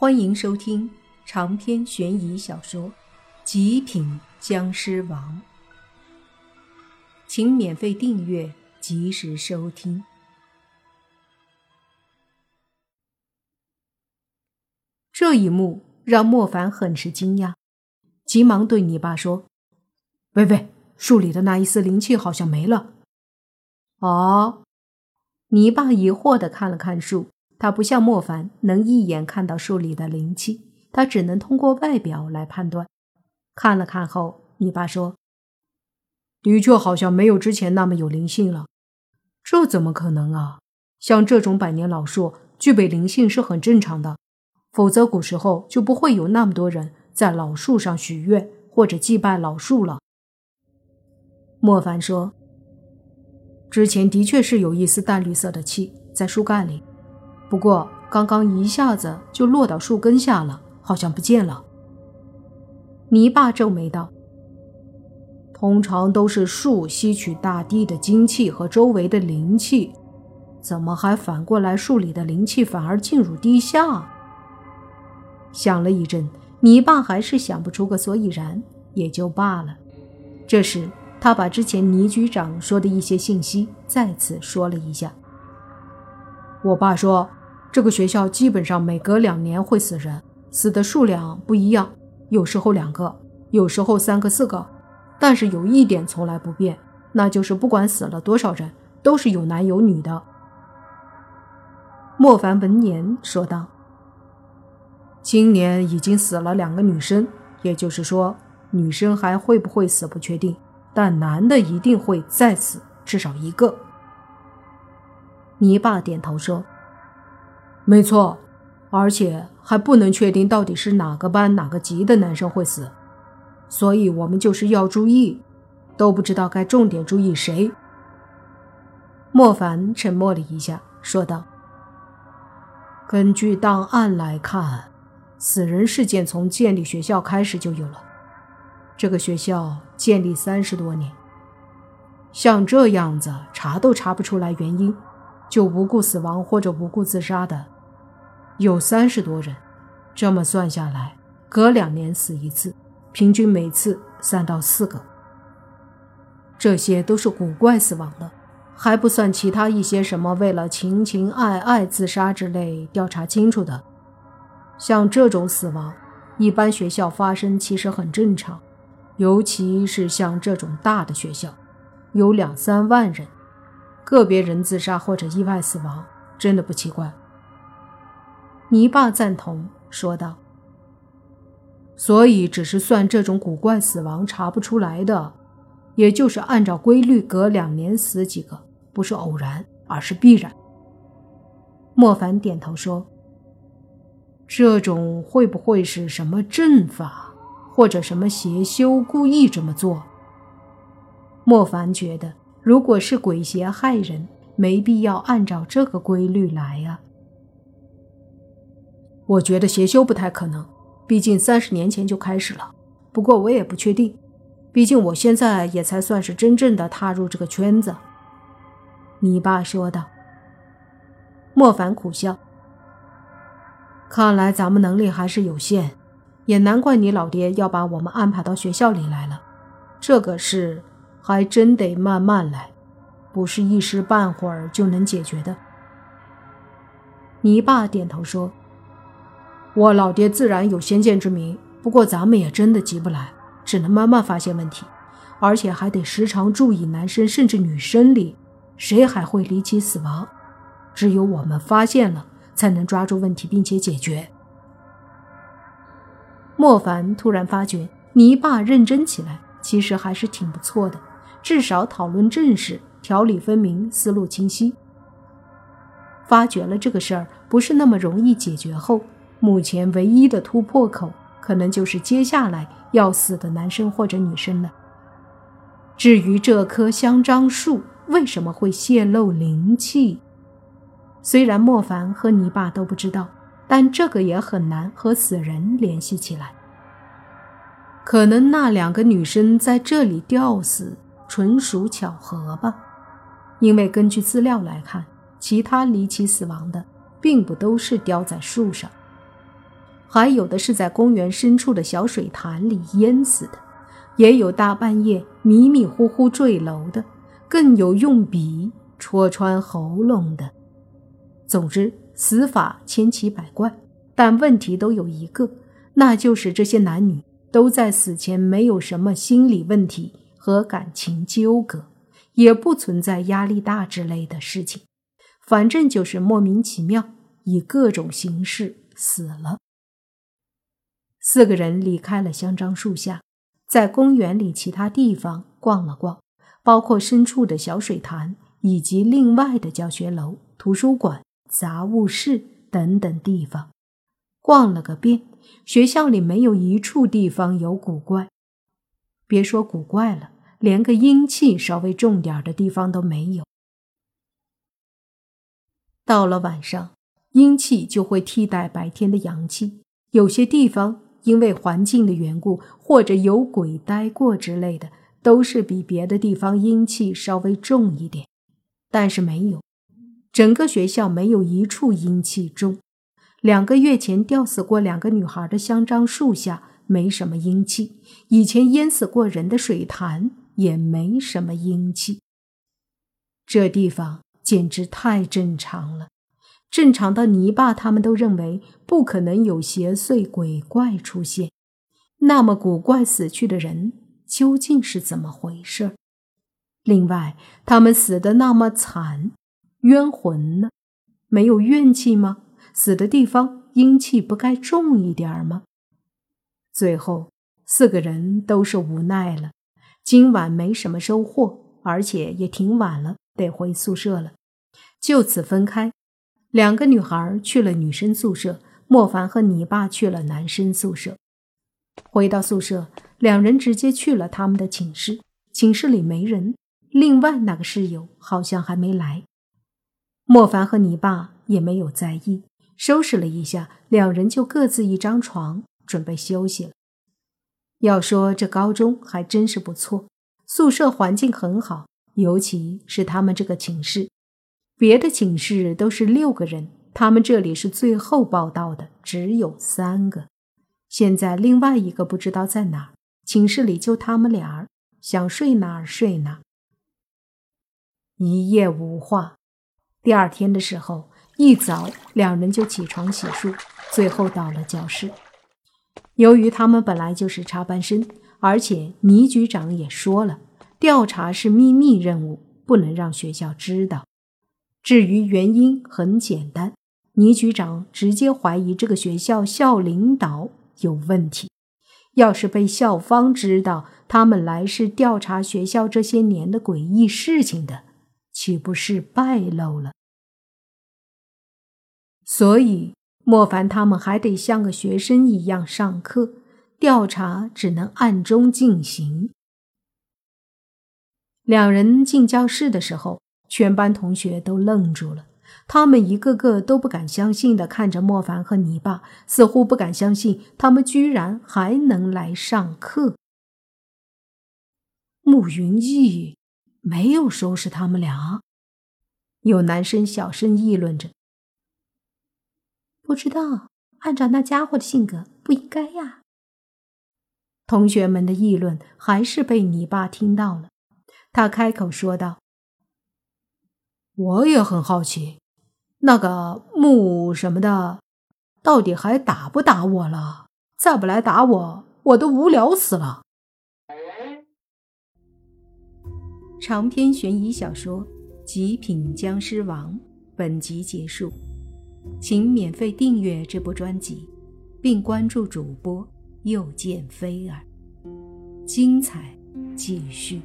欢迎收听长篇悬疑小说《极品僵尸王》，请免费订阅，及时收听。这一幕让莫凡很是惊讶，急忙对你爸说：“喂喂，树里的那一丝灵气好像没了。”哦，泥爸疑惑的看了看树。他不像莫凡能一眼看到树里的灵气，他只能通过外表来判断。看了看后，你爸说：“的确好像没有之前那么有灵性了。这怎么可能啊？像这种百年老树，具备灵性是很正常的，否则古时候就不会有那么多人在老树上许愿或者祭拜老树了。”莫凡说：“之前的确是有一丝淡绿色的气在树干里。”不过，刚刚一下子就落到树根下了，好像不见了。泥巴皱眉道：“通常都是树吸取大地的精气和周围的灵气，怎么还反过来，树里的灵气反而进入地下？”想了一阵，泥巴还是想不出个所以然，也就罢了。这时，他把之前倪局长说的一些信息再次说了一下。我爸说。这个学校基本上每隔两年会死人，死的数量不一样，有时候两个，有时候三个、四个。但是有一点从来不变，那就是不管死了多少人，都是有男有女的。莫凡闻言说道：“今年已经死了两个女生，也就是说，女生还会不会死不确定，但男的一定会再死至少一个。”泥巴点头说。没错，而且还不能确定到底是哪个班哪个级的男生会死，所以我们就是要注意，都不知道该重点注意谁。莫凡沉默了一下，说道：“根据档案来看，死人事件从建立学校开始就有了。这个学校建立三十多年，像这样子查都查不出来原因，就无故死亡或者无故自杀的。”有三十多人，这么算下来，隔两年死一次，平均每次三到四个。这些都是古怪死亡的，还不算其他一些什么为了情情爱爱自杀之类调查清楚的。像这种死亡，一般学校发生其实很正常，尤其是像这种大的学校，有两三万人，个别人自杀或者意外死亡，真的不奇怪。泥巴赞同说道：“所以，只是算这种古怪死亡查不出来的，也就是按照规律，隔两年死几个，不是偶然，而是必然。”莫凡点头说：“这种会不会是什么阵法，或者什么邪修故意这么做？”莫凡觉得，如果是鬼邪害人，没必要按照这个规律来啊。我觉得邪修不太可能，毕竟三十年前就开始了。不过我也不确定，毕竟我现在也才算是真正的踏入这个圈子。”你爸说道。莫凡苦笑：“看来咱们能力还是有限，也难怪你老爹要把我们安排到学校里来了。这个事还真得慢慢来，不是一时半会儿就能解决的。”你爸点头说。我老爹自然有先见之明，不过咱们也真的急不来，只能慢慢发现问题，而且还得时常注意男生甚至女生里谁还会离奇死亡。只有我们发现了，才能抓住问题并且解决。莫凡突然发觉泥巴认真起来，其实还是挺不错的，至少讨论正事，条理分明，思路清晰。发觉了这个事儿不是那么容易解决后。目前唯一的突破口，可能就是接下来要死的男生或者女生了。至于这棵香樟树为什么会泄露灵气，虽然莫凡和你爸都不知道，但这个也很难和死人联系起来。可能那两个女生在这里吊死，纯属巧合吧。因为根据资料来看，其他离奇死亡的并不都是吊在树上。还有的是在公园深处的小水潭里淹死的，也有大半夜迷迷糊糊坠楼的，更有用笔戳穿喉咙的。总之，死法千奇百怪，但问题都有一个，那就是这些男女都在死前没有什么心理问题和感情纠葛，也不存在压力大之类的事情，反正就是莫名其妙以各种形式死了。四个人离开了香樟树下，在公园里其他地方逛了逛，包括深处的小水潭以及另外的教学楼、图书馆、杂物室等等地方，逛了个遍。学校里没有一处地方有古怪，别说古怪了，连个阴气稍微重点的地方都没有。到了晚上，阴气就会替代白天的阳气，有些地方。因为环境的缘故，或者有鬼待过之类的，都是比别的地方阴气稍微重一点。但是没有，整个学校没有一处阴气重。两个月前吊死过两个女孩的香樟树下没什么阴气，以前淹死过人的水潭也没什么阴气。这地方简直太正常了。正常的泥巴，他们都认为不可能有邪祟鬼怪出现。那么古怪死去的人究竟是怎么回事？另外，他们死的那么惨，冤魂呢？没有怨气吗？死的地方阴气不该重一点吗？最后，四个人都是无奈了。今晚没什么收获，而且也挺晚了，得回宿舍了，就此分开。两个女孩去了女生宿舍，莫凡和你爸去了男生宿舍。回到宿舍，两人直接去了他们的寝室。寝室里没人，另外那个室友好像还没来。莫凡和你爸也没有在意，收拾了一下，两人就各自一张床，准备休息了。要说这高中还真是不错，宿舍环境很好，尤其是他们这个寝室。别的寝室都是六个人，他们这里是最后报到的，只有三个。现在另外一个不知道在哪儿，寝室里就他们俩儿，想睡哪儿睡哪儿。一夜无话。第二天的时候，一早两人就起床洗漱，最后到了教室。由于他们本来就是插班生，而且倪局长也说了，调查是秘密任务，不能让学校知道。至于原因，很简单，倪局长直接怀疑这个学校校领导有问题。要是被校方知道他们来是调查学校这些年的诡异事情的，岂不是败露了？所以莫凡他们还得像个学生一样上课，调查只能暗中进行。两人进教室的时候。全班同学都愣住了，他们一个个都不敢相信的看着莫凡和泥巴，似乎不敢相信他们居然还能来上课。慕云逸没有收拾他们俩，有男生小声议论着：“不知道，按照那家伙的性格，不应该呀。”同学们的议论还是被你爸听到了，他开口说道。我也很好奇，那个木什么的，到底还打不打我了？再不来打我，我都无聊死了。长篇悬疑小说《极品僵尸王》本集结束，请免费订阅这部专辑，并关注主播又见菲儿，精彩继续。